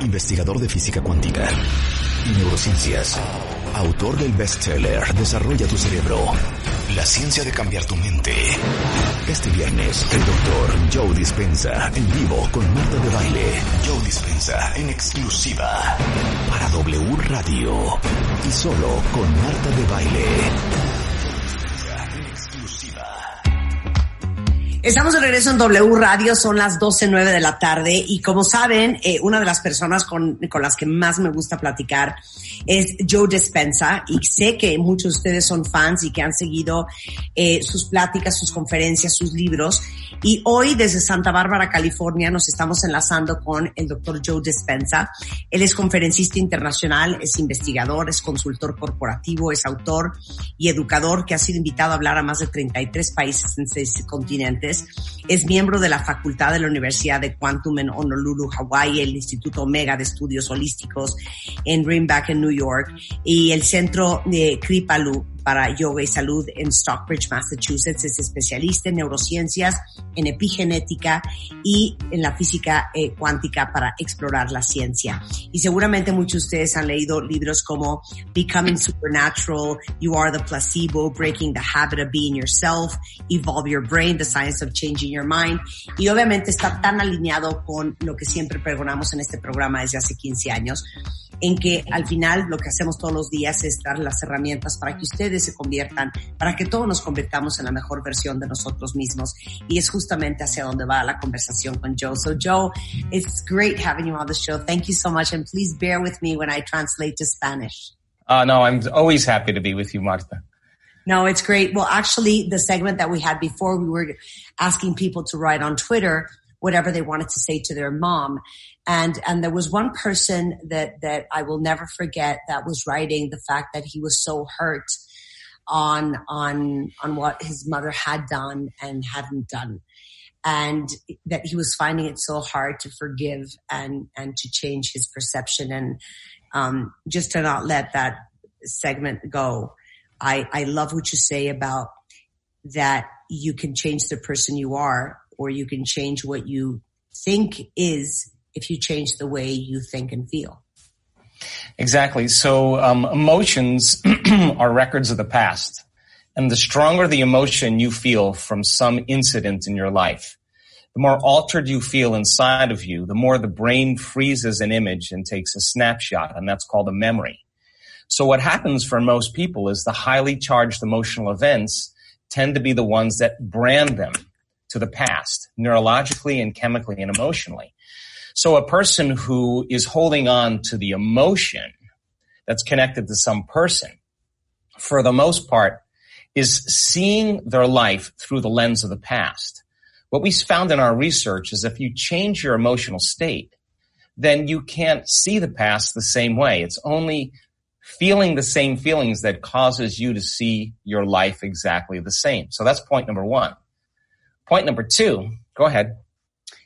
investigador de física cuántica y neurociencias, autor del bestseller Desarrolla tu cerebro, la ciencia de cambiar tu mente. Este viernes, el doctor Joe Dispensa en vivo con Marta de Baile. Joe Dispensa en exclusiva para W Radio y solo con Marta de Baile. Estamos de regreso en W Radio, son las 12.09 de la tarde y como saben, eh, una de las personas con, con, las que más me gusta platicar es Joe Dispensa y sé que muchos de ustedes son fans y que han seguido eh, sus pláticas, sus conferencias, sus libros y hoy desde Santa Bárbara, California, nos estamos enlazando con el doctor Joe Dispensa. Él es conferencista internacional, es investigador, es consultor corporativo, es autor y educador que ha sido invitado a hablar a más de 33 países en seis continentes es miembro de la Facultad de la Universidad de Quantum en Honolulu, Hawaii, el Instituto Omega de Estudios Holísticos en Greenback, en New York, y el Centro de Kripalu para Yoga y Salud en Stockbridge, Massachusetts. Es especialista en neurociencias, en epigenética y en la física eh, cuántica para explorar la ciencia. Y seguramente muchos de ustedes han leído libros como Becoming Supernatural, You Are the Placebo, Breaking the Habit of Being Yourself, Evolve Your Brain, The Science of Changing Your Mind. Y obviamente está tan alineado con lo que siempre pregonamos en este programa desde hace 15 años en que al final lo que hacemos todos los días es dar las herramientas para que ustedes se conviertan, para que todos nos convirtamos en la mejor versión de nosotros mismos. Y es justamente hacia donde va la conversación con Joe. So Joe, it's great having you on the show. Thank you so much. And please bear with me when I translate to Spanish. Uh, no, I'm always happy to be with you, Marta. No, it's great. Well, actually, the segment that we had before, we were asking people to write on Twitter whatever they wanted to say to their mom. And, and there was one person that, that I will never forget that was writing the fact that he was so hurt on, on, on what his mother had done and hadn't done. And that he was finding it so hard to forgive and, and to change his perception and, um, just to not let that segment go. I, I love what you say about that you can change the person you are or you can change what you think is if you change the way you think and feel. Exactly. So um, emotions are records of the past. And the stronger the emotion you feel from some incident in your life, the more altered you feel inside of you, the more the brain freezes an image and takes a snapshot, and that's called a memory. So what happens for most people is the highly charged emotional events tend to be the ones that brand them to the past, neurologically and chemically and emotionally. So a person who is holding on to the emotion that's connected to some person, for the most part, is seeing their life through the lens of the past. What we found in our research is if you change your emotional state, then you can't see the past the same way. It's only feeling the same feelings that causes you to see your life exactly the same. So that's point number one. Point number two, go ahead.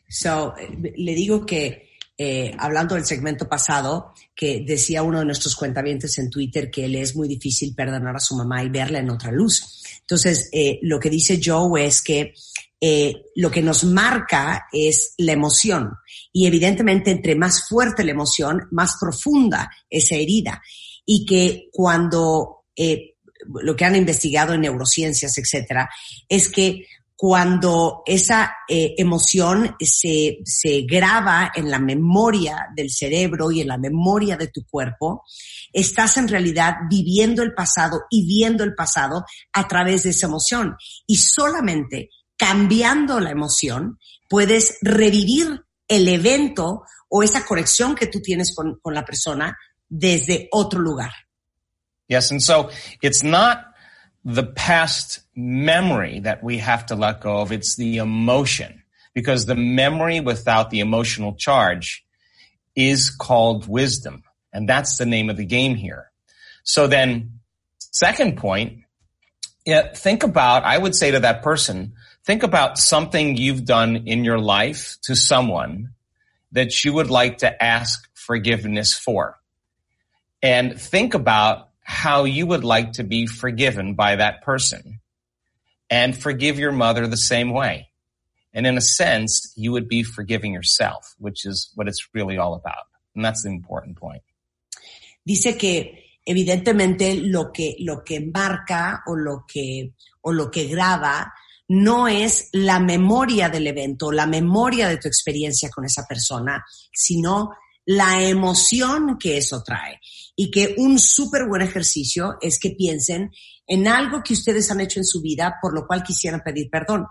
So, le digo que, eh, hablando del segmento pasado, que decía uno de nuestros cuentavientes en Twitter que le es muy difícil perdonar a su mamá y verla en otra luz. Entonces, eh, lo que dice Joe es que eh, lo que nos marca es la emoción. Y evidentemente, entre más fuerte la emoción, más profunda esa herida. Y que cuando eh, lo que han investigado en neurociencias, etcétera, es que cuando esa eh, emoción se, se graba en la memoria del cerebro y en la memoria de tu cuerpo, estás en realidad viviendo el pasado y viendo el pasado a través de esa emoción. Y solamente cambiando la emoción puedes revivir el evento o esa conexión que tú tienes con, con la persona desde otro lugar. Yes, and so it's not the past memory that we have to let go of. It's the emotion because the memory without the emotional charge is called wisdom. And that's the name of the game here. So then second point, yeah, think about, I would say to that person, think about something you've done in your life to someone that you would like to ask forgiveness for. And think about how you would like to be forgiven by that person and forgive your mother the same way. And in a sense, you would be forgiving yourself, which is what it's really all about. And that's the important point. Dice que evidentemente lo que, lo que marca o lo que, o lo que graba no es la memoria del evento, la memoria de tu experiencia con esa persona, sino la emoción que eso trae. Y que un súper buen ejercicio es que piensen en algo que ustedes han hecho en su vida por lo cual quisieran pedir perdón.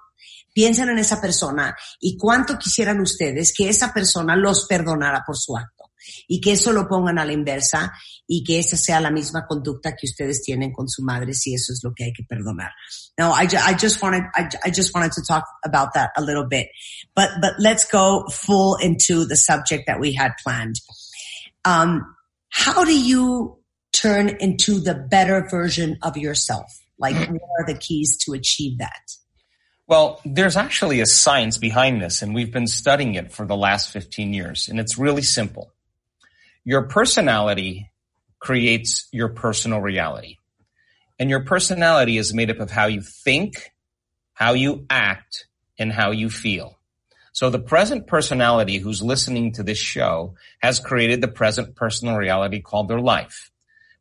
Piensen en esa persona y cuánto quisieran ustedes que esa persona los perdonara por su acto y que eso lo pongan a la inversa y que esa sea la misma conducta que ustedes tienen con su madre si eso es lo que hay que perdonar. No, I, I just wanted, I, I just wanted to talk about that a little bit, but, but let's go full into the subject that we had planned. Um, how do you turn into the better version of yourself? Like, mm-hmm. what are the keys to achieve that? Well, there's actually a science behind this, and we've been studying it for the last 15 years, and it's really simple. Your personality creates your personal reality. And your personality is made up of how you think, how you act, and how you feel. So the present personality who's listening to this show has created the present personal reality called their life.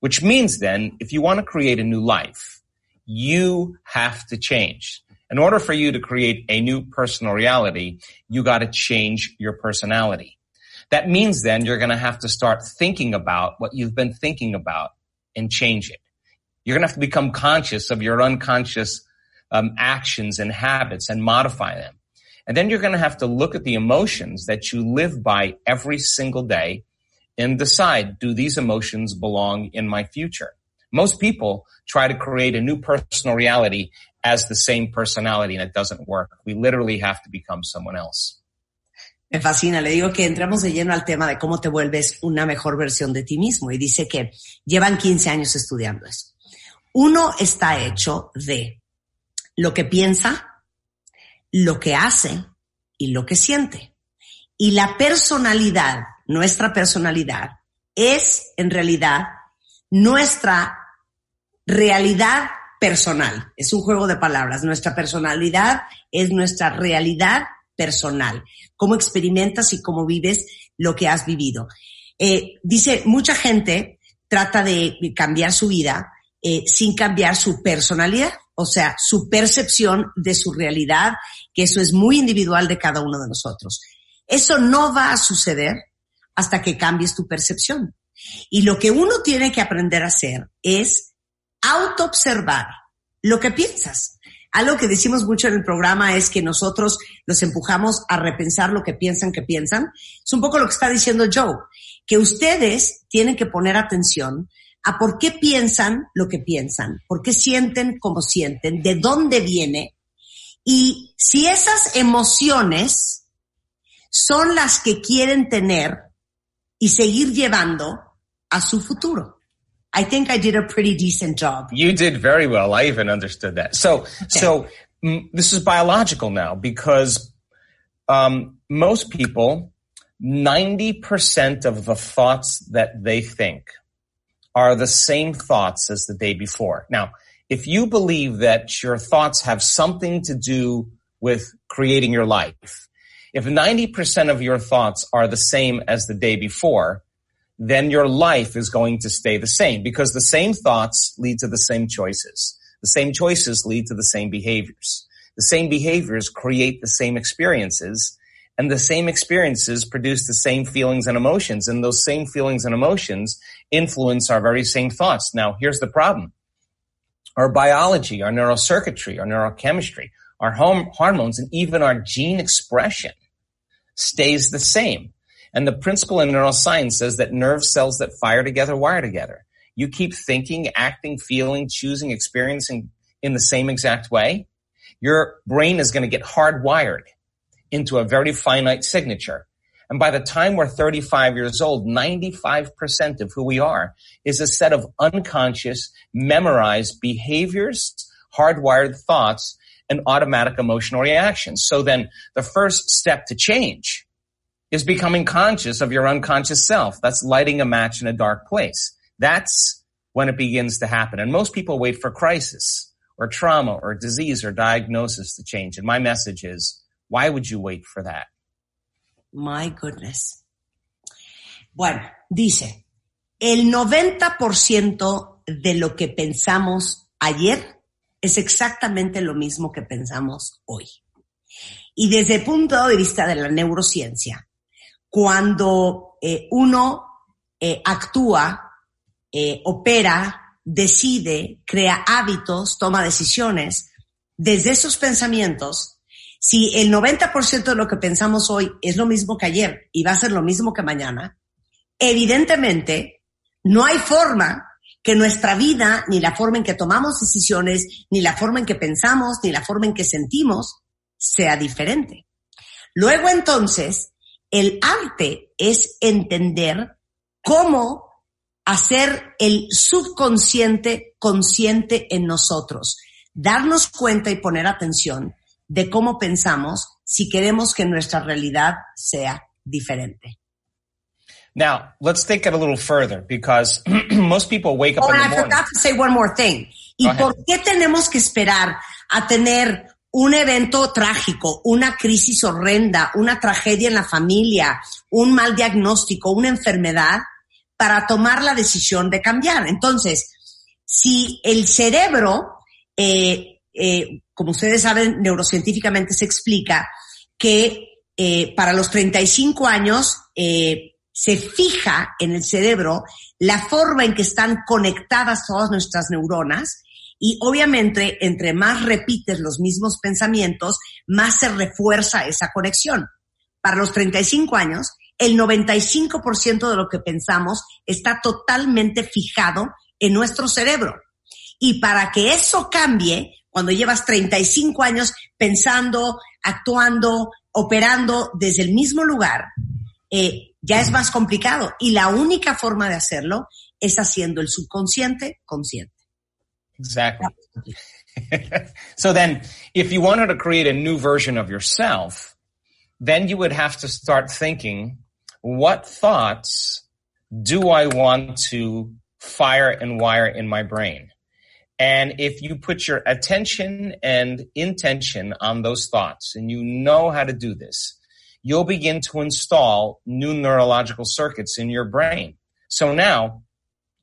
Which means then, if you want to create a new life, you have to change. In order for you to create a new personal reality, you got to change your personality. That means then you're going to have to start thinking about what you've been thinking about and change it. You're going to have to become conscious of your unconscious um, actions and habits and modify them. And then you're going to have to look at the emotions that you live by every single day and decide, do these emotions belong in my future? Most people try to create a new personal reality as the same personality and it doesn't work. We literally have to become someone else. Me fascina, le digo que entramos de lleno al tema de cómo te vuelves una mejor versión de ti mismo y dice que llevan 15 años estudiando eso. Uno está hecho de lo que piensa, lo que hace y lo que siente. Y la personalidad, nuestra personalidad, es en realidad nuestra realidad personal. Es un juego de palabras. Nuestra personalidad es nuestra realidad personal, cómo experimentas y cómo vives lo que has vivido. Eh, dice, mucha gente trata de cambiar su vida eh, sin cambiar su personalidad, o sea, su percepción de su realidad, que eso es muy individual de cada uno de nosotros. Eso no va a suceder hasta que cambies tu percepción. Y lo que uno tiene que aprender a hacer es autoobservar lo que piensas. Algo que decimos mucho en el programa es que nosotros los empujamos a repensar lo que piensan que piensan. Es un poco lo que está diciendo Joe, que ustedes tienen que poner atención a por qué piensan lo que piensan, por qué sienten como sienten, de dónde viene y si esas emociones son las que quieren tener y seguir llevando a su futuro. I think I did a pretty decent job. You did very well. I even understood that. So, okay. so mm, this is biological now because um, most people, 90% of the thoughts that they think are the same thoughts as the day before. Now, if you believe that your thoughts have something to do with creating your life, if 90% of your thoughts are the same as the day before, then your life is going to stay the same because the same thoughts lead to the same choices. The same choices lead to the same behaviors. The same behaviors create the same experiences and the same experiences produce the same feelings and emotions and those same feelings and emotions influence our very same thoughts. Now, here's the problem. Our biology, our neurocircuitry, our neurochemistry, our hormones, and even our gene expression stays the same. And the principle in neuroscience says that nerve cells that fire together wire together. You keep thinking, acting, feeling, choosing, experiencing in the same exact way, your brain is going to get hardwired into a very finite signature. And by the time we're 35 years old, 95% of who we are is a set of unconscious, memorized behaviors, hardwired thoughts, and automatic emotional reactions. So then the first step to change is becoming conscious of your unconscious self. That's lighting a match in a dark place. That's when it begins to happen. And most people wait for crisis or trauma or disease or diagnosis to change. And my message is, why would you wait for that? My goodness. Bueno, dice, el 90% de lo que pensamos ayer es exactamente lo mismo que pensamos hoy. Y desde el punto de vista de la neurociencia, cuando eh, uno eh, actúa, eh, opera, decide, crea hábitos, toma decisiones, desde esos pensamientos, si el 90% de lo que pensamos hoy es lo mismo que ayer y va a ser lo mismo que mañana, evidentemente no hay forma que nuestra vida, ni la forma en que tomamos decisiones, ni la forma en que pensamos, ni la forma en que sentimos, sea diferente. Luego entonces, el arte es entender cómo hacer el subconsciente consciente en nosotros, darnos cuenta y poner atención de cómo pensamos si queremos que nuestra realidad sea diferente. Now, let's take it a little further because most people wake up oh, in the I morning. forgot to say one more thing. ¿Y por qué tenemos que esperar a tener un evento trágico, una crisis horrenda, una tragedia en la familia, un mal diagnóstico, una enfermedad para tomar la decisión de cambiar? Entonces, si el cerebro, eh, eh, como ustedes saben, neurocientíficamente se explica que eh, para los 35 años eh, se fija en el cerebro la forma en que están conectadas todas nuestras neuronas y obviamente entre más repites los mismos pensamientos, más se refuerza esa conexión. Para los 35 años, el 95% de lo que pensamos está totalmente fijado en nuestro cerebro. Y para que eso cambie, cuando llevas 35 años pensando, actuando, operando desde el mismo lugar, eh, ya es más complicado. Y la única forma de hacerlo es haciendo el subconsciente consciente. Exactly. so then, if you wanted to create a new version of yourself, then you would have to start thinking, what thoughts do I want to fire and wire in my brain? And if you put your attention and intention on those thoughts and you know how to do this, you'll begin to install new neurological circuits in your brain. So now,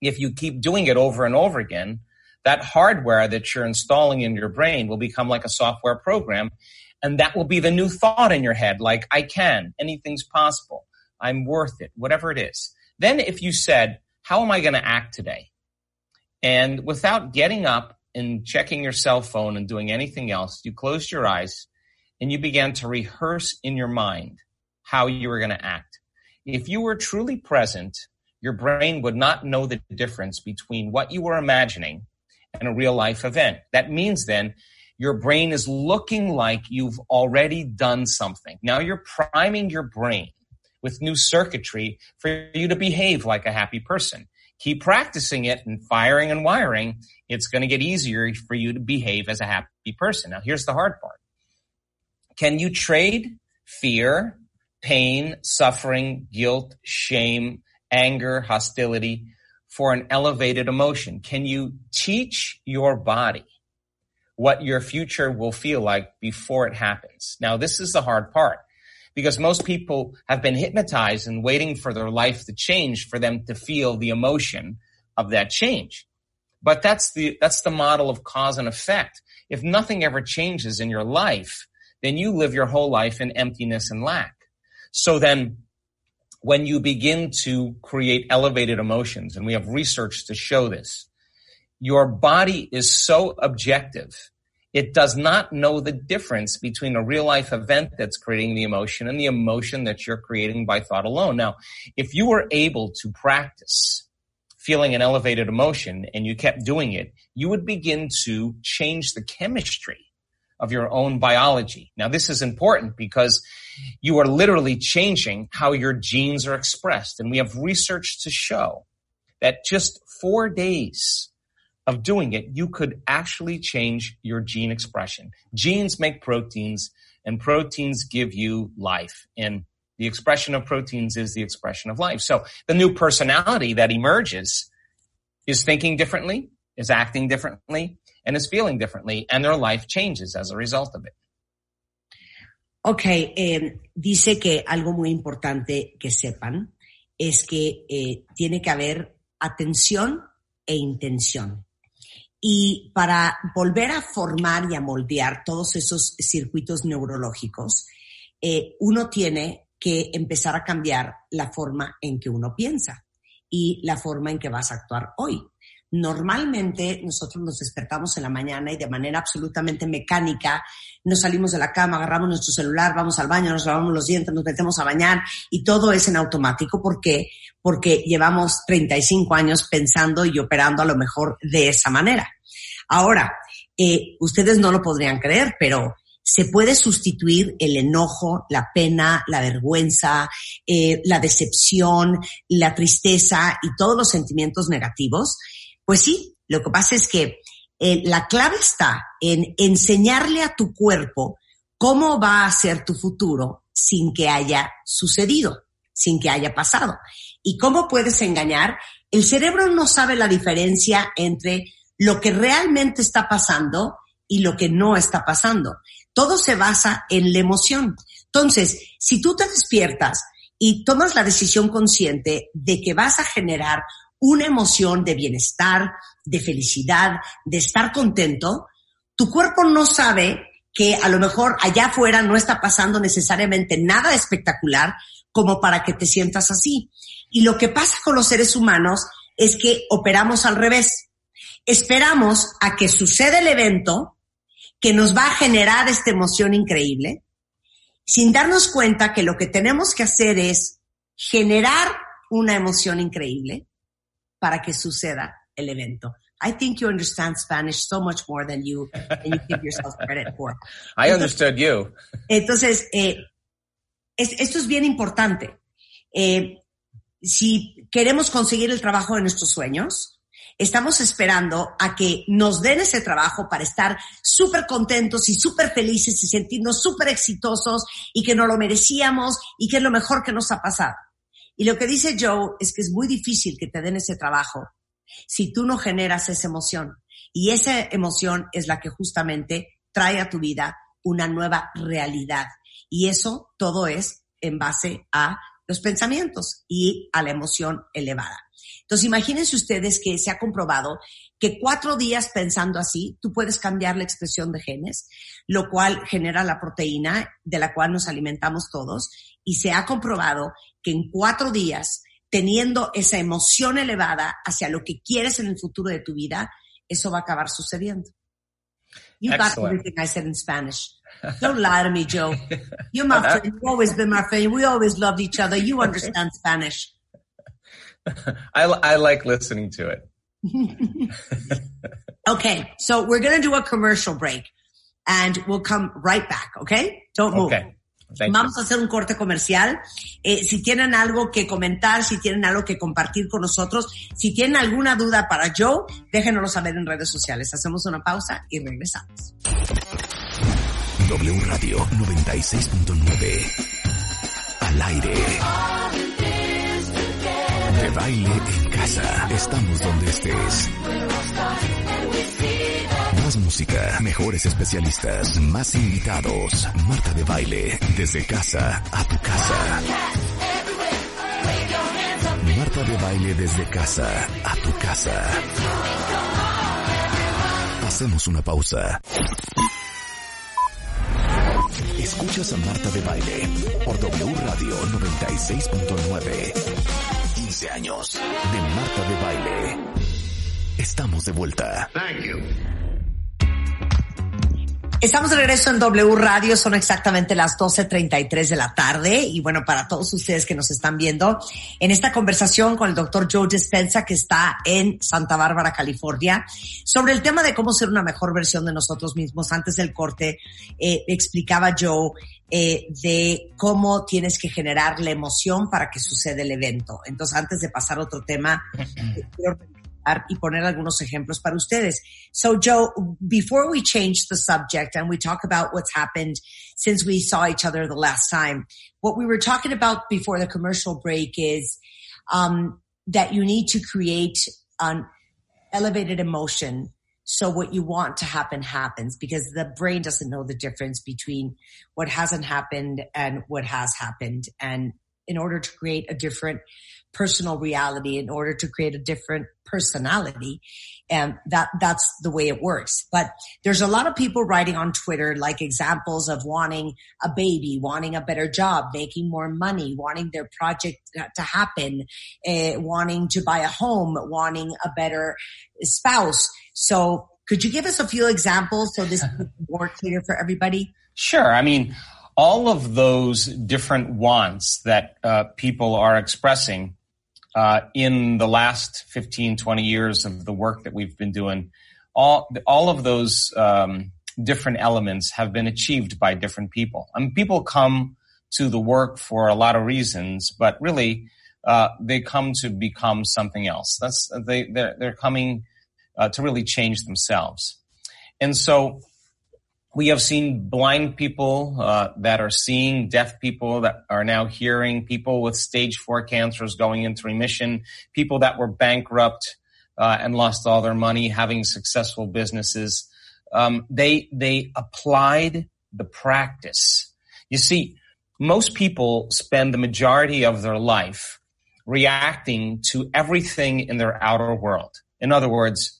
if you keep doing it over and over again, that hardware that you're installing in your brain will become like a software program. And that will be the new thought in your head, like, I can, anything's possible, I'm worth it, whatever it is. Then if you said, how am I going to act today? And without getting up and checking your cell phone and doing anything else, you closed your eyes and you began to rehearse in your mind how you were going to act. If you were truly present, your brain would not know the difference between what you were imagining and a real life event. That means then your brain is looking like you've already done something. Now you're priming your brain with new circuitry for you to behave like a happy person. Keep practicing it and firing and wiring. It's going to get easier for you to behave as a happy person. Now here's the hard part. Can you trade fear, pain, suffering, guilt, shame, anger, hostility for an elevated emotion? Can you teach your body what your future will feel like before it happens? Now, this is the hard part because most people have been hypnotized and waiting for their life to change for them to feel the emotion of that change. But that's the, that's the model of cause and effect. If nothing ever changes in your life, then you live your whole life in emptiness and lack. So then when you begin to create elevated emotions, and we have research to show this, your body is so objective. It does not know the difference between a real life event that's creating the emotion and the emotion that you're creating by thought alone. Now, if you were able to practice feeling an elevated emotion and you kept doing it, you would begin to change the chemistry of your own biology. Now, this is important because you are literally changing how your genes are expressed. And we have research to show that just four days of doing it, you could actually change your gene expression. Genes make proteins and proteins give you life. And the expression of proteins is the expression of life. So the new personality that emerges is thinking differently, is acting differently, and is feeling differently, and their life changes as a result of it. Ok, eh, dice que algo muy importante que sepan es que eh, tiene que haber atención e intención. Y para volver a formar y a moldear todos esos circuitos neurológicos, eh, uno tiene que empezar a cambiar la forma en que uno piensa y la forma en que vas a actuar hoy. Normalmente nosotros nos despertamos en la mañana y de manera absolutamente mecánica nos salimos de la cama, agarramos nuestro celular, vamos al baño, nos lavamos los dientes, nos metemos a bañar y todo es en automático. ¿Por qué? Porque llevamos 35 años pensando y operando a lo mejor de esa manera. Ahora, eh, ustedes no lo podrían creer, pero se puede sustituir el enojo, la pena, la vergüenza, eh, la decepción, la tristeza y todos los sentimientos negativos pues sí, lo que pasa es que eh, la clave está en enseñarle a tu cuerpo cómo va a ser tu futuro sin que haya sucedido, sin que haya pasado. ¿Y cómo puedes engañar? El cerebro no sabe la diferencia entre lo que realmente está pasando y lo que no está pasando. Todo se basa en la emoción. Entonces, si tú te despiertas y tomas la decisión consciente de que vas a generar una emoción de bienestar, de felicidad, de estar contento, tu cuerpo no sabe que a lo mejor allá afuera no está pasando necesariamente nada espectacular como para que te sientas así. Y lo que pasa con los seres humanos es que operamos al revés. Esperamos a que suceda el evento que nos va a generar esta emoción increíble, sin darnos cuenta que lo que tenemos que hacer es generar una emoción increíble, para que suceda el evento. I think you understand Spanish so much more than you, than you give yourself credit for. I understood you. Entonces, eh, es, esto es bien importante. Eh, si queremos conseguir el trabajo de nuestros sueños, estamos esperando a que nos den ese trabajo para estar súper contentos y súper felices y sentirnos súper exitosos y que no lo merecíamos y que es lo mejor que nos ha pasado. Y lo que dice Joe es que es muy difícil que te den ese trabajo si tú no generas esa emoción. Y esa emoción es la que justamente trae a tu vida una nueva realidad. Y eso todo es en base a los pensamientos y a la emoción elevada. Entonces, imagínense ustedes que se ha comprobado que cuatro días pensando así, tú puedes cambiar la expresión de genes, lo cual genera la proteína de la cual nos alimentamos todos. Y se ha comprobado que en cuatro días, teniendo esa emoción elevada hacia lo que quieres en el futuro de tu vida, eso va a acabar sucediendo. You got everything I said in Spanish. Don't lie to me, Joe. You're my friend. You've always been my friend. We always loved each other. You understand Spanish. I, I like listening to it. okay, so we're going to do a commercial break and we'll come right back, okay? Don't move. Okay. Vamos a hacer un corte comercial. Eh, si tienen algo que comentar, si tienen algo que compartir con nosotros, si tienen alguna duda para Joe, déjenoslo saber en redes sociales. Hacemos una pausa y regresamos. W Radio 96.9 al aire. De baile en casa. Estamos donde estés. Música, mejores especialistas, más invitados. Marta de baile, desde casa a tu casa. Marta de baile desde casa a tu casa. Hacemos una pausa. Escuchas a Marta de baile por W Radio 96.9. 15 años de Marta de baile. Estamos de vuelta. Estamos de regreso en W Radio, son exactamente las 12.33 de la tarde y bueno, para todos ustedes que nos están viendo, en esta conversación con el doctor Joe Dispensa que está en Santa Bárbara, California, sobre el tema de cómo ser una mejor versión de nosotros mismos. Antes del corte eh, explicaba Joe eh, de cómo tienes que generar la emoción para que suceda el evento. Entonces, antes de pasar a otro tema, quiero y poner algunos ejemplos para ustedes. So Joe, before we change the subject and we talk about what's happened since we saw each other the last time, what we were talking about before the commercial break is um, that you need to create an elevated emotion so what you want to happen happens because the brain doesn't know the difference between what hasn't happened and what has happened. And in order to create a different personal reality, in order to create a different personality. And that, that's the way it works. But there's a lot of people writing on Twitter, like examples of wanting a baby, wanting a better job, making more money, wanting their project to happen, uh, wanting to buy a home, wanting a better spouse. So could you give us a few examples so this is more clear for everybody? Sure. I mean, all of those different wants that uh, people are expressing uh, in the last 15, 20 years of the work that we've been doing, all, all of those um, different elements have been achieved by different people. I mean, people come to the work for a lot of reasons, but really, uh, they come to become something else. That's they they're, they're coming uh, to really change themselves, and so we have seen blind people uh, that are seeing, deaf people that are now hearing, people with stage four cancers going into remission, people that were bankrupt uh, and lost all their money, having successful businesses. Um, they they applied the practice. You see, most people spend the majority of their life reacting to everything in their outer world. In other words,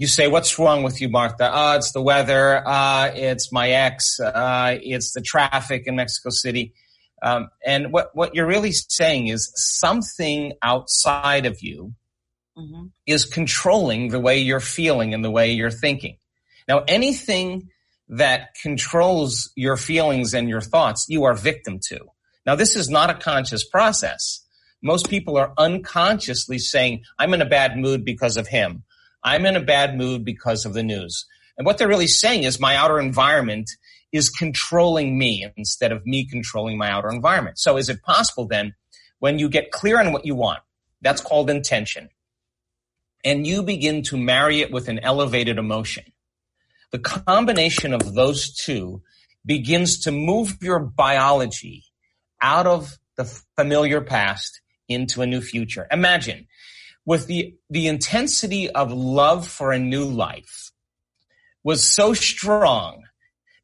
you say, what's wrong with you, Martha? Oh, it's the weather. Uh, it's my ex. Uh, it's the traffic in Mexico City. Um, and what, what you're really saying is something outside of you mm-hmm. is controlling the way you're feeling and the way you're thinking. Now, anything that controls your feelings and your thoughts, you are victim to. Now, this is not a conscious process. Most people are unconsciously saying, I'm in a bad mood because of him I'm in a bad mood because of the news. And what they're really saying is my outer environment is controlling me instead of me controlling my outer environment. So is it possible then when you get clear on what you want, that's called intention, and you begin to marry it with an elevated emotion, the combination of those two begins to move your biology out of the familiar past into a new future. Imagine with the, the intensity of love for a new life was so strong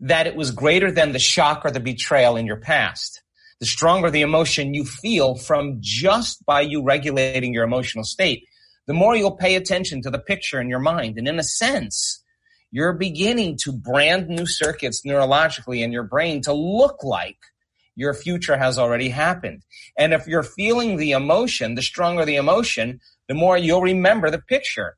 that it was greater than the shock or the betrayal in your past. The stronger the emotion you feel from just by you regulating your emotional state, the more you'll pay attention to the picture in your mind. And in a sense, you're beginning to brand new circuits neurologically in your brain to look like your future has already happened. And if you're feeling the emotion, the stronger the emotion, the more you'll remember the picture.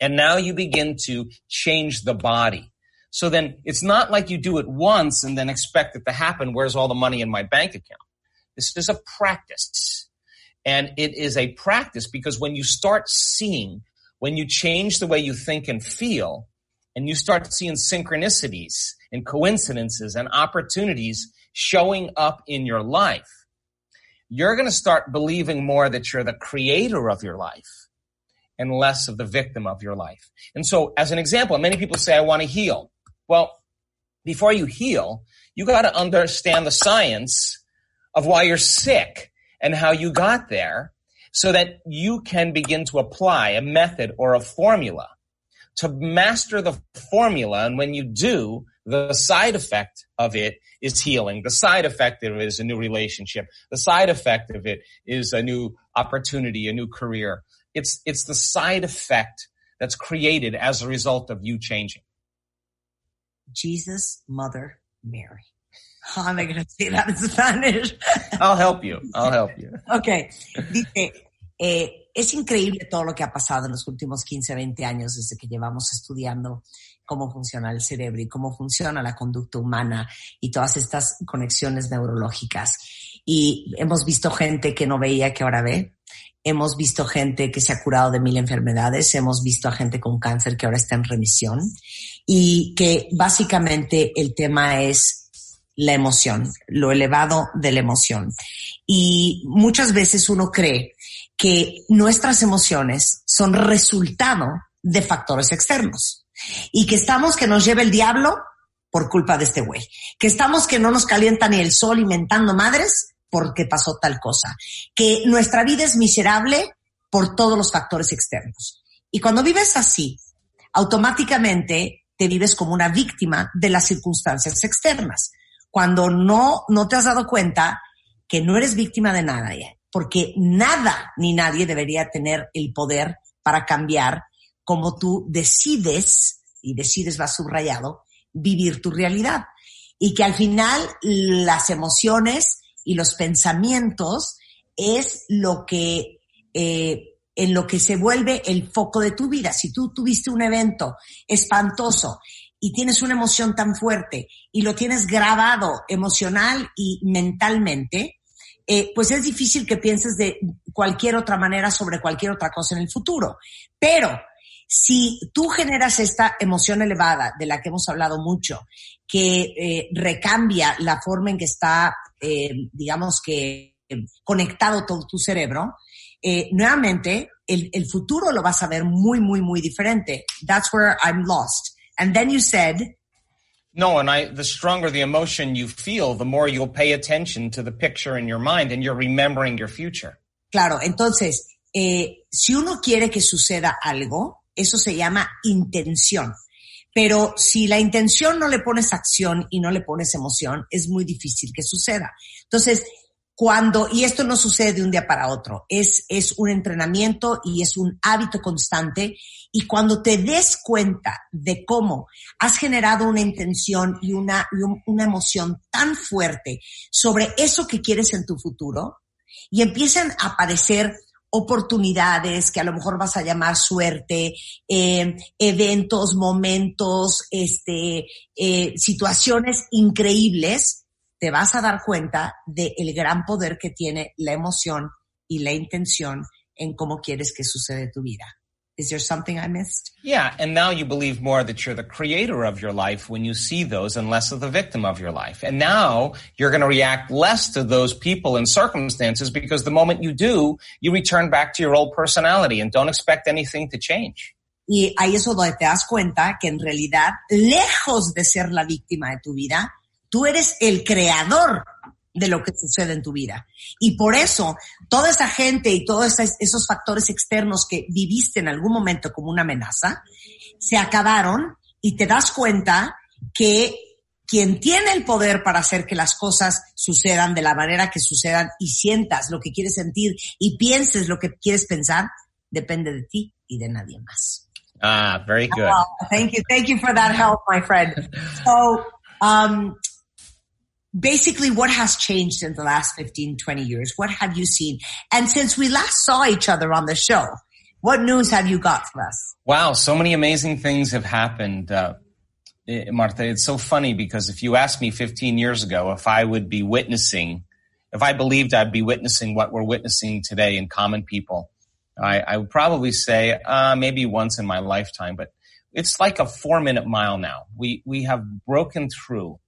And now you begin to change the body. So then it's not like you do it once and then expect it to happen. Where's all the money in my bank account? This is a practice. And it is a practice because when you start seeing, when you change the way you think and feel, and you start seeing synchronicities and coincidences and opportunities showing up in your life, you're going to start believing more that you're the creator of your life and less of the victim of your life. And so, as an example, many people say, I want to heal. Well, before you heal, you got to understand the science of why you're sick and how you got there so that you can begin to apply a method or a formula to master the formula. And when you do, the side effect of it is healing. The side effect of it is a new relationship. The side effect of it is a new opportunity, a new career. It's, it's the side effect that's created as a result of you changing. Jesus, Mother, Mary. How am I going to say that in Spanish? I'll help you. I'll help you. Okay. Dice, eh, es increíble todo lo que ha pasado en los últimos 15, 20 años desde que llevamos estudiando cómo funciona el cerebro y cómo funciona la conducta humana y todas estas conexiones neurológicas. Y hemos visto gente que no veía que ahora ve. Hemos visto gente que se ha curado de mil enfermedades. Hemos visto a gente con cáncer que ahora está en remisión. Y que básicamente el tema es la emoción, lo elevado de la emoción. Y muchas veces uno cree que nuestras emociones son resultado de factores externos y que estamos que nos lleve el diablo por culpa de este güey, que estamos que no nos calienta ni el sol inventando madres porque pasó tal cosa, que nuestra vida es miserable por todos los factores externos. Y cuando vives así, automáticamente te vives como una víctima de las circunstancias externas. Cuando no, no te has dado cuenta que no eres víctima de nadie, porque nada ni nadie debería tener el poder para cambiar como tú decides, y decides va subrayado, vivir tu realidad. Y que al final las emociones y los pensamientos es lo que, eh, en lo que se vuelve el foco de tu vida. Si tú tuviste un evento espantoso y tienes una emoción tan fuerte y lo tienes grabado emocional y mentalmente, eh, pues es difícil que pienses de cualquier otra manera sobre cualquier otra cosa en el futuro. Pero si tú generas esta emoción elevada de la que hemos hablado mucho, que eh, recambia la forma en que está, eh, digamos que, conectado todo tu cerebro, eh, nuevamente el, el futuro lo vas a ver muy, muy, muy diferente. That's where I'm lost. And then you said, no, and I, the stronger the emotion you feel, the more you'll pay attention to the picture in your mind and you're remembering your future. Claro, entonces, eh, si uno quiere que suceda algo, eso se llama intención. Pero si la intención no le pones acción y no le pones emoción, es muy difícil que suceda. Entonces, cuando, y esto no sucede de un día para otro, es, es un entrenamiento y es un hábito constante. Y cuando te des cuenta de cómo has generado una intención y una, una emoción tan fuerte sobre eso que quieres en tu futuro, y empiezan a aparecer oportunidades que a lo mejor vas a llamar suerte, eh, eventos, momentos, este, eh, situaciones increíbles, te vas a dar cuenta del gran poder que tiene la emoción y la intención en cómo quieres que suceda tu vida. Is there something I missed? Yeah, and now you believe more that you're the creator of your life when you see those and less of the victim of your life. And now you're going to react less to those people and circumstances because the moment you do, you return back to your old personality and don't expect anything to change. Y ahí es donde te das cuenta que en realidad, lejos de ser la víctima de tu vida, tú eres el creador de lo que sucede en tu vida. Y por eso, toda esa gente y todos esos factores externos que viviste en algún momento como una amenaza, se acabaron y te das cuenta que quien tiene el poder para hacer que las cosas sucedan de la manera que sucedan y sientas lo que quieres sentir y pienses lo que quieres pensar, depende de ti y de nadie más. Ah, very good. Oh, thank you. Thank you for that help, my friend. So, um, basically what has changed in the last 15, 20 years? What have you seen? And since we last saw each other on the show, what news have you got for us? Wow, so many amazing things have happened. Uh, eh, Marta, it's so funny because if you asked me 15 years ago if I would be witnessing, if I believed I'd be witnessing what we're witnessing today in common people, I, I would probably say uh, maybe once in my lifetime, but it's like a four minute mile now. We, we have broken through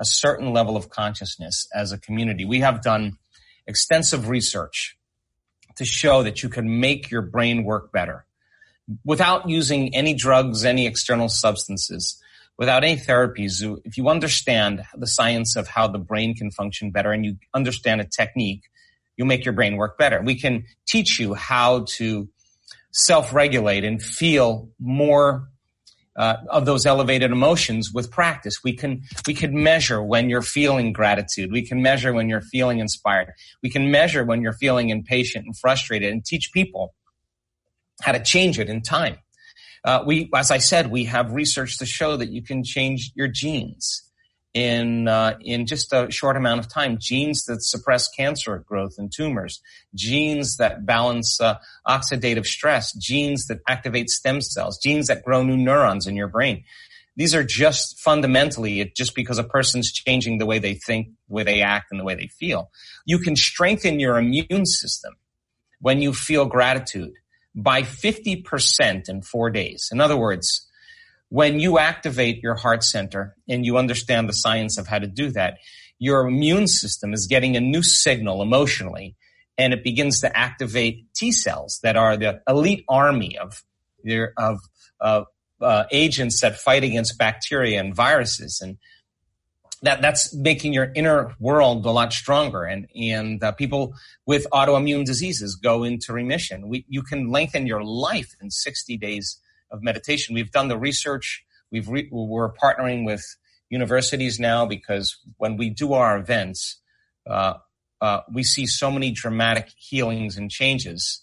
a certain level of consciousness as a community. We have done extensive research to show that you can make your brain work better without using any drugs, any external substances, without any therapies. If you understand the science of how the brain can function better and you understand a technique, you'll make your brain work better. We can teach you how to self-regulate and feel more uh, of those elevated emotions with practice. We can we can measure when you're feeling gratitude. We can measure when you're feeling inspired. We can measure when you're feeling impatient and frustrated, and teach people how to change it in time. Uh, we, as I said, we have research to show that you can change your genes in uh, in just a short amount of time. Genes that suppress cancer growth and tumors, genes that balance uh, oxidative stress, genes that activate stem cells, genes that grow new neurons in your brain. These are just fundamentally just because a person's changing the way they think, the way they act, and the way they feel. You can strengthen your immune system when you feel gratitude by 50% in four days. In other words, when you activate your heart center and you understand the science of how to do that, your immune system is getting a new signal emotionally and it begins to activate T cells that are the elite army of, of, of uh, agents that fight against bacteria and viruses. And that, that's making your inner world a lot stronger. And, and uh, people with autoimmune diseases go into remission. We, you can lengthen your life in 60 days of meditation. We've done the research. We've re- we're partnering with universities now because when we do our events, uh, uh, we see so many dramatic healings and changes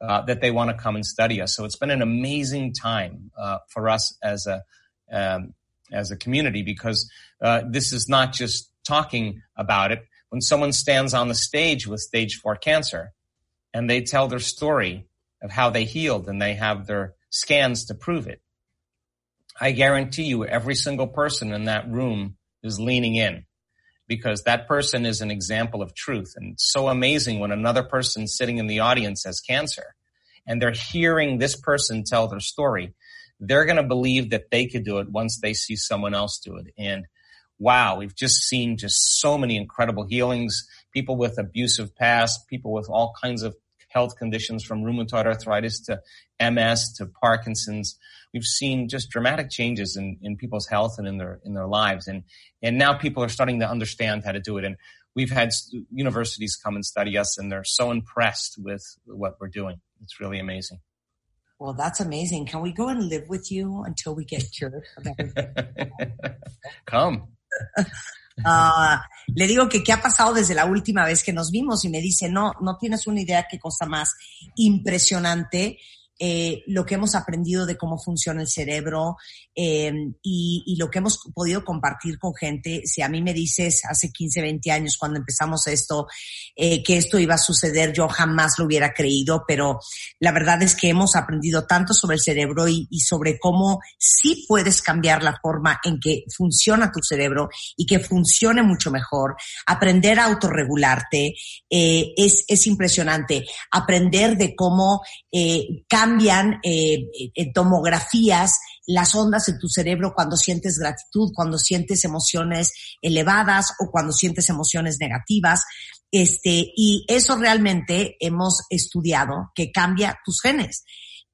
uh, that they want to come and study us. So it's been an amazing time uh, for us as a um, as a community because uh, this is not just talking about it. When someone stands on the stage with stage four cancer and they tell their story of how they healed and they have their scans to prove it, I guarantee you every single person in that room is leaning in because that person is an example of truth. And it's so amazing when another person sitting in the audience has cancer and they're hearing this person tell their story. They're going to believe that they could do it once they see someone else do it. And wow, we've just seen just so many incredible healings. People with abusive past, people with all kinds of health conditions from rheumatoid arthritis to MS to Parkinson's. We've seen just dramatic changes in, in people's health and in their in their lives, and and now people are starting to understand how to do it. And we've had universities come and study us, and they're so impressed with what we're doing. It's really amazing. Well, that's amazing. Can we go and live with you until we get cured? Come. Uh, le digo que qué ha pasado desde la última vez que nos vimos y me dice, no, no tienes una idea qué cosa más impresionante eh, lo que hemos aprendido de cómo funciona el cerebro eh, y, lo que hemos podido compartir con gente. Si a mí me dices hace 15, 20 años cuando empezamos esto, eh, que esto iba a suceder, yo jamás lo hubiera creído, pero la verdad es que hemos aprendido tanto sobre el cerebro y, sobre cómo sí puedes cambiar la forma en que funciona tu cerebro y que funcione mucho mejor. Aprender a autorregularte eh, es, es impresionante. Aprender de cómo cambian eh, eh, tomografías las ondas en tu cerebro cuando sientes gratitud, cuando sientes emociones elevadas o cuando sientes emociones negativas. Este, y eso realmente hemos estudiado que cambia tus genes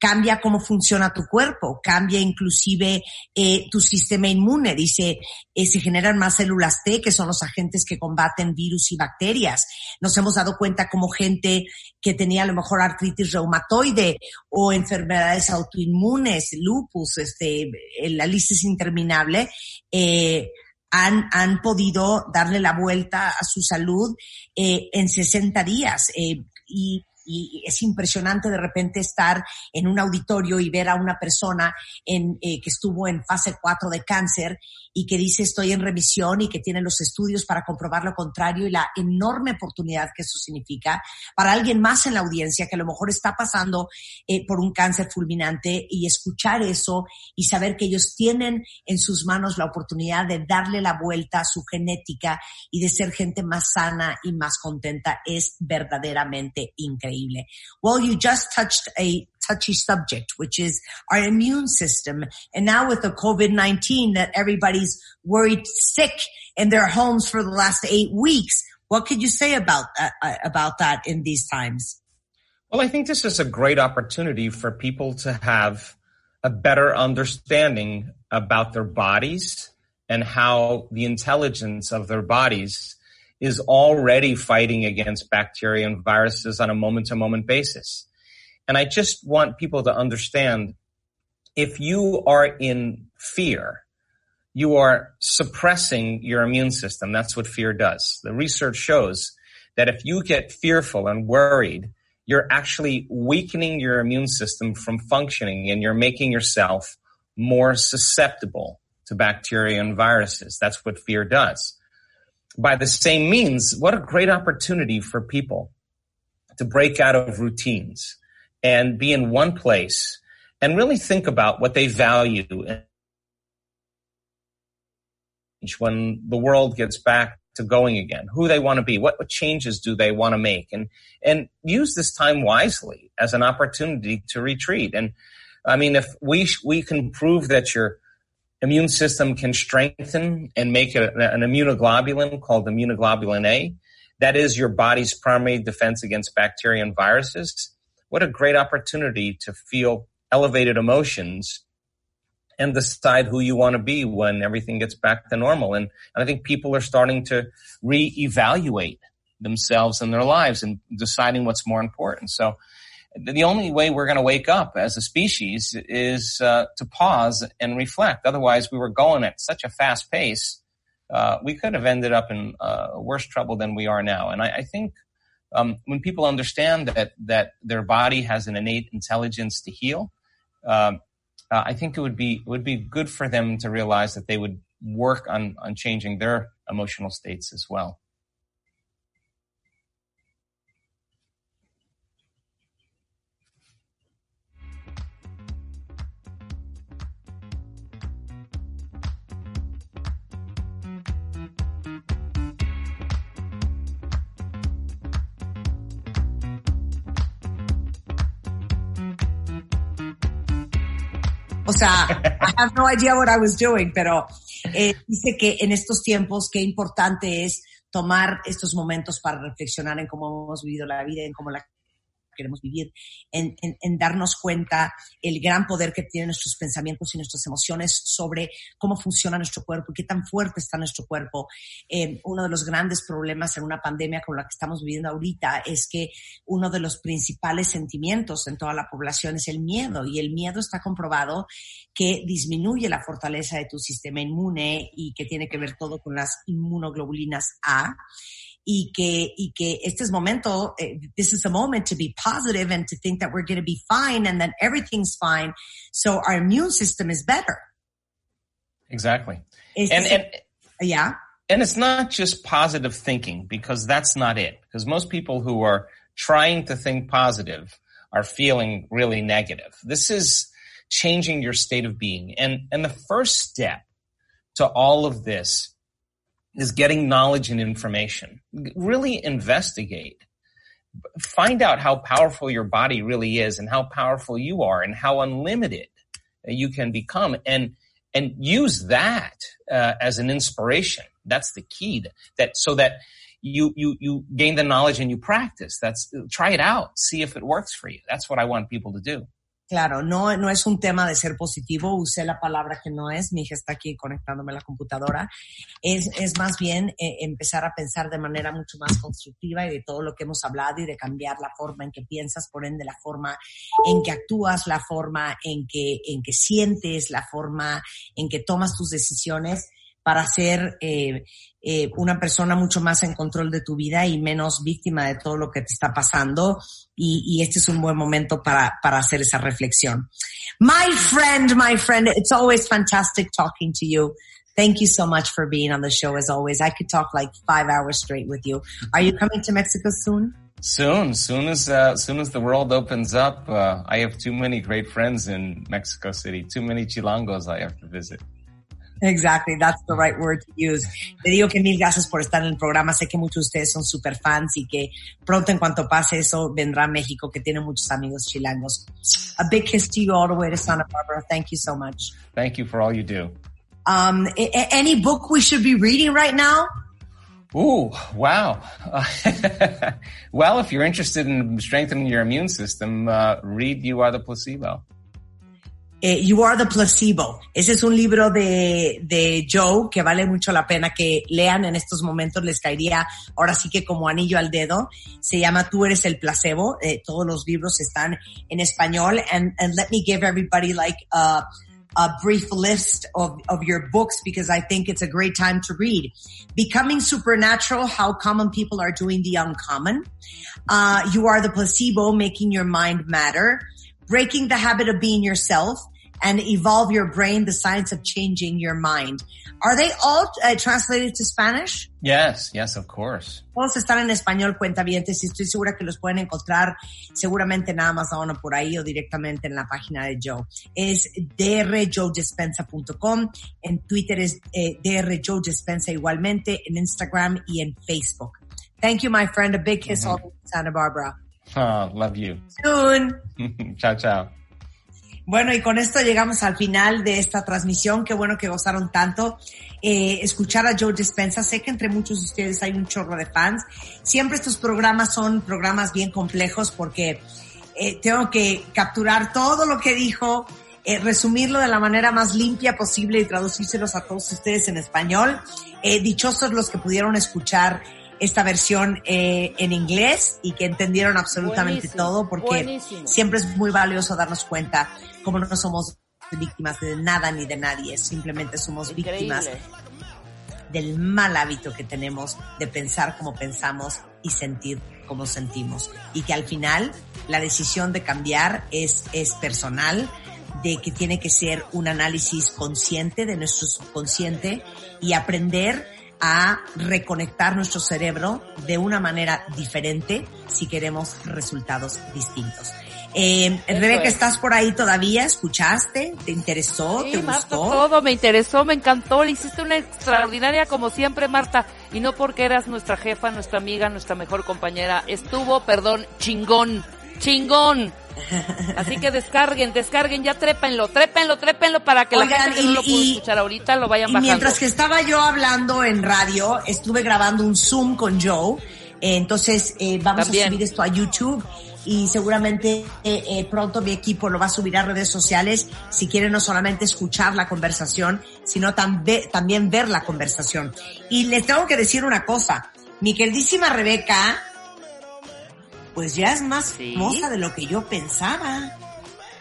cambia cómo funciona tu cuerpo, cambia inclusive eh, tu sistema inmune. Dice, eh, se generan más células T, que son los agentes que combaten virus y bacterias. Nos hemos dado cuenta como gente que tenía a lo mejor artritis reumatoide o enfermedades autoinmunes, lupus, este, la lista es interminable, eh, han, han podido darle la vuelta a su salud eh, en 60 días. Eh, y y es impresionante de repente estar en un auditorio y ver a una persona en, eh, que estuvo en fase 4 de cáncer y que dice estoy en remisión y que tiene los estudios para comprobar lo contrario y la enorme oportunidad que eso significa para alguien más en la audiencia que a lo mejor está pasando eh, por un cáncer fulminante y escuchar eso y saber que ellos tienen en sus manos la oportunidad de darle la vuelta a su genética y de ser gente más sana y más contenta es verdaderamente increíble. Well, you just touched a touchy subject, which is our immune system. And now with the COVID-19 that everybody's worried sick in their homes for the last eight weeks, what could you say about that, uh, about that in these times? Well, I think this is a great opportunity for people to have a better understanding about their bodies and how the intelligence of their bodies is already fighting against bacteria and viruses on a moment to moment basis. And I just want people to understand if you are in fear, you are suppressing your immune system. That's what fear does. The research shows that if you get fearful and worried, you're actually weakening your immune system from functioning and you're making yourself more susceptible to bacteria and viruses. That's what fear does. By the same means, what a great opportunity for people to break out of routines and be in one place and really think about what they value when the world gets back to going again, who they want to be, what, changes do they want to make, and and use this time wisely as an opportunity to retreat. And I mean, if we we can prove that your immune system can strengthen and make a, an immunoglobulin called immunoglobulin A, that is your body's primary defense against bacteria and viruses what a great opportunity to feel elevated emotions and decide who you want to be when everything gets back to normal. And, and I think people are starting to reevaluate themselves and their lives and deciding what's more important. So the only way we're going to wake up as a species is uh, to pause and reflect. Otherwise, we were going at such a fast pace uh, we could have ended up in uh, worse trouble than we are now. And I, I think um, when people understand that that their body has an innate intelligence to heal, um, uh, I think it would be it would be good for them to realize that they would work on on changing their emotional states as well. O sea, I have no idea what I was doing, pero eh, dice que en estos tiempos qué importante es tomar estos momentos para reflexionar en cómo hemos vivido la vida, en cómo la queremos vivir, en, en, en, darnos cuenta el gran poder que tienen nuestros pensamientos y nuestras emociones sobre cómo funciona nuestro cuerpo y qué tan fuerte está nuestro cuerpo. Eh, uno de los grandes problemas en una pandemia como la que estamos viviendo ahorita es que uno de los principales sentimientos en toda la población es el miedo y el miedo está comprobado que disminuye la fortaleza de tu sistema inmune y que tiene que ver todo con las inmunoglobulinas A y que, y que este es momento, eh, this is a moment to be positive and to think that we're going to be fine and that everything's fine. So our immune system is better. Exactly. And, and, yeah. And it's not just positive thinking because that's not it. Because most people who are trying to think positive are feeling really negative. This is changing your state of being. And, and the first step to all of this is getting knowledge and information. Really investigate. Find out how powerful your body really is and how powerful you are and how unlimited you can become and and use that uh, as an inspiration. That's the key that, that so that you you you gain the knowledge and you practice. That's try it out, see if it works for you. That's what I want people to do. Claro, no, no es un tema de ser positivo, usé la palabra que no es, mi hija está aquí conectándome a la computadora, es, es más bien eh, empezar a pensar de manera mucho más constructiva y de todo lo que hemos hablado y de cambiar la forma en que piensas, por ende la forma en que actúas, la forma en que, en que sientes, la forma en que tomas tus decisiones para ser eh, eh, una persona mucho más en control de tu vida y menos víctima de todo lo que te está pasando. Y, este es un buen momento para, para hacer esa reflexión. My friend, my friend, it's always fantastic talking to you. Thank you so much for being on the show as always. I could talk like five hours straight with you. Are you coming to Mexico soon? Soon, soon as uh, soon as the world opens up, uh, I have too many great friends in Mexico City. Too many chilangos I have to visit. Exactly, that's the right word to use. Te digo que mil gracias por estar en el programa. Sé que muchos de ustedes son super fans y que pronto en cuanto pase eso vendrá a México, que tiene muchos amigos chilangos. A big kiss to you all the way to Santa Barbara. Thank you so much. Thank you for all you do. Um, any book we should be reading right now? Ooh, wow. well, if you're interested in strengthening your immune system, uh, read You Are the Placebo. Eh, you Are the Placebo. Ese es un libro de, de Joe que vale mucho la pena que lean en estos momentos. Les caería ahora sí que como anillo al dedo. Se llama Tú eres el placebo. Eh, todos los libros están en español. And, and let me give everybody like a, a brief list of, of your books because I think it's a great time to read. Becoming Supernatural, How Common People Are Doing the Uncommon. Uh, you Are the Placebo, Making Your Mind Matter. Breaking the Habit of Being Yourself and Evolve Your Brain, The Science of Changing Your Mind. Are they all uh, translated to Spanish? Yes, yes, of course. Todos están en español, cuenta bien, y estoy segura que los pueden encontrar seguramente nada más uno por ahí o directamente en la página de Joe. Es drjoedispenza.com, en Twitter es eh, drjoedispenza igualmente, en Instagram y en Facebook. Thank you, my friend. A big kiss mm -hmm. all Santa Barbara. Oh, love you. Soon. ciao, ciao. Bueno, y con esto llegamos al final de esta transmisión. Qué bueno que gozaron tanto. Eh, escuchar a Joe Dispensa. Sé que entre muchos de ustedes hay un chorro de fans. Siempre estos programas son programas bien complejos porque eh, tengo que capturar todo lo que dijo, eh, resumirlo de la manera más limpia posible y traducírselos a todos ustedes en español. Eh, dichosos los que pudieron escuchar esta versión eh, en inglés y que entendieron absolutamente Buenísimo, todo porque buenísimo. siempre es muy valioso darnos cuenta cómo no somos víctimas de nada ni de nadie, simplemente somos víctimas Increíble. del mal hábito que tenemos de pensar como pensamos y sentir como sentimos. Y que al final la decisión de cambiar es, es personal, de que tiene que ser un análisis consciente de nuestro subconsciente y aprender a reconectar nuestro cerebro de una manera diferente si queremos resultados distintos. Eh, Rebeca, ¿estás por ahí todavía? ¿Escuchaste? ¿Te interesó? Sí, ¿Te Marta, gustó? todo me interesó, me encantó, le hiciste una extraordinaria como siempre, Marta, y no porque eras nuestra jefa, nuestra amiga, nuestra mejor compañera, estuvo, perdón, chingón, chingón. Así que descarguen, descarguen, ya trépenlo, trépenlo, trépenlo para que la Oigan, gente que no y- lo pudo y- escuchar ahorita lo vayan Y bajando. mientras que estaba yo hablando en radio, estuve grabando un Zoom con Joe. Eh, entonces, eh, vamos También. a subir esto a YouTube y seguramente eh, eh, pronto mi equipo lo va a subir a redes sociales si quieren no solamente escuchar la conversación, sino tambe- también ver la conversación. Y les tengo que decir una cosa. Mi queridísima Rebeca, pues ya es más Sí. famosa de lo que yo pensaba.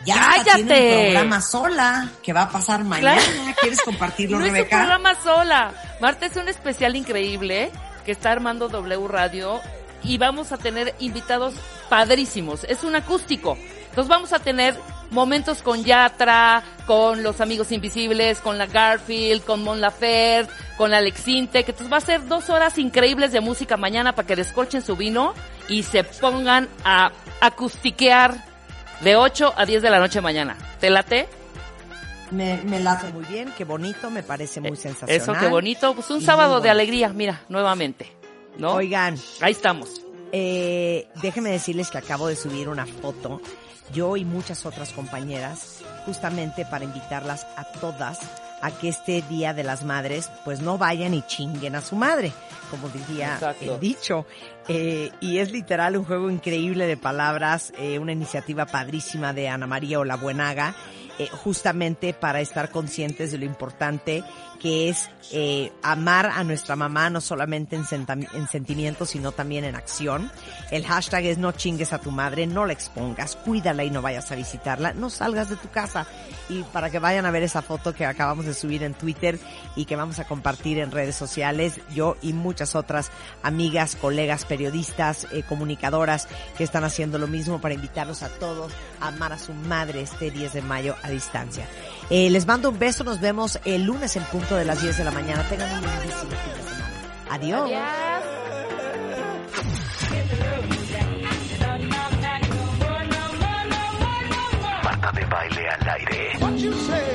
Ya hasta tiene ¡Cállate! un programa sola que va a pasar mañana. ¿Quieres compartirlo, no es un Rebeca? programa sola. Marta es un especial increíble que está armando W Radio y vamos a tener invitados padrísimos. Es un acústico. Entonces vamos a tener momentos con Yatra, con los amigos invisibles, con la Garfield, con Mon Laferte, con Alex Intec. Entonces va a ser dos horas increíbles de música mañana para que descorchen su vino y se pongan a acustiquear de 8 a 10 de la noche mañana. ¿Te late? Me, me late muy bien, qué bonito, me parece muy sensacional. Eso, qué bonito. Pues un Y sábado de alegría, mira, nuevamente. ¿No? Oigan, Ahí estamos. eh, déjenme decirles que acabo de subir una foto, yo y muchas otras compañeras, justamente para invitarlas a todas a que este Día de las Madres, pues no vayan y chinguen a su madre, como diría Exacto. el dicho. Eh, y es literal un juego increíble de palabras, eh, una iniciativa padrísima de Ana María Olabuenaga, eh, justamente para estar conscientes de lo importante que es eh, amar a nuestra mamá no solamente en, en sentimientos, sino también en acción. El hashtag es no chingues a tu madre, no la expongas, cuídala y no vayas a visitarla, no salgas de tu casa. Y para que vayan a ver esa foto que acabamos de subir en Twitter y que vamos a compartir en redes sociales, yo y muchas otras amigas, colegas, periodistas, eh, comunicadoras que están haciendo lo mismo para invitarlos a todos a amar a su madre este 10 de mayo a distancia. Eh, les mando un beso, nos vemos el lunes en punto de las 10 de la mañana. Tengan un lindísimo fin de semana. Adiós. Marta de baile al aire. What you say?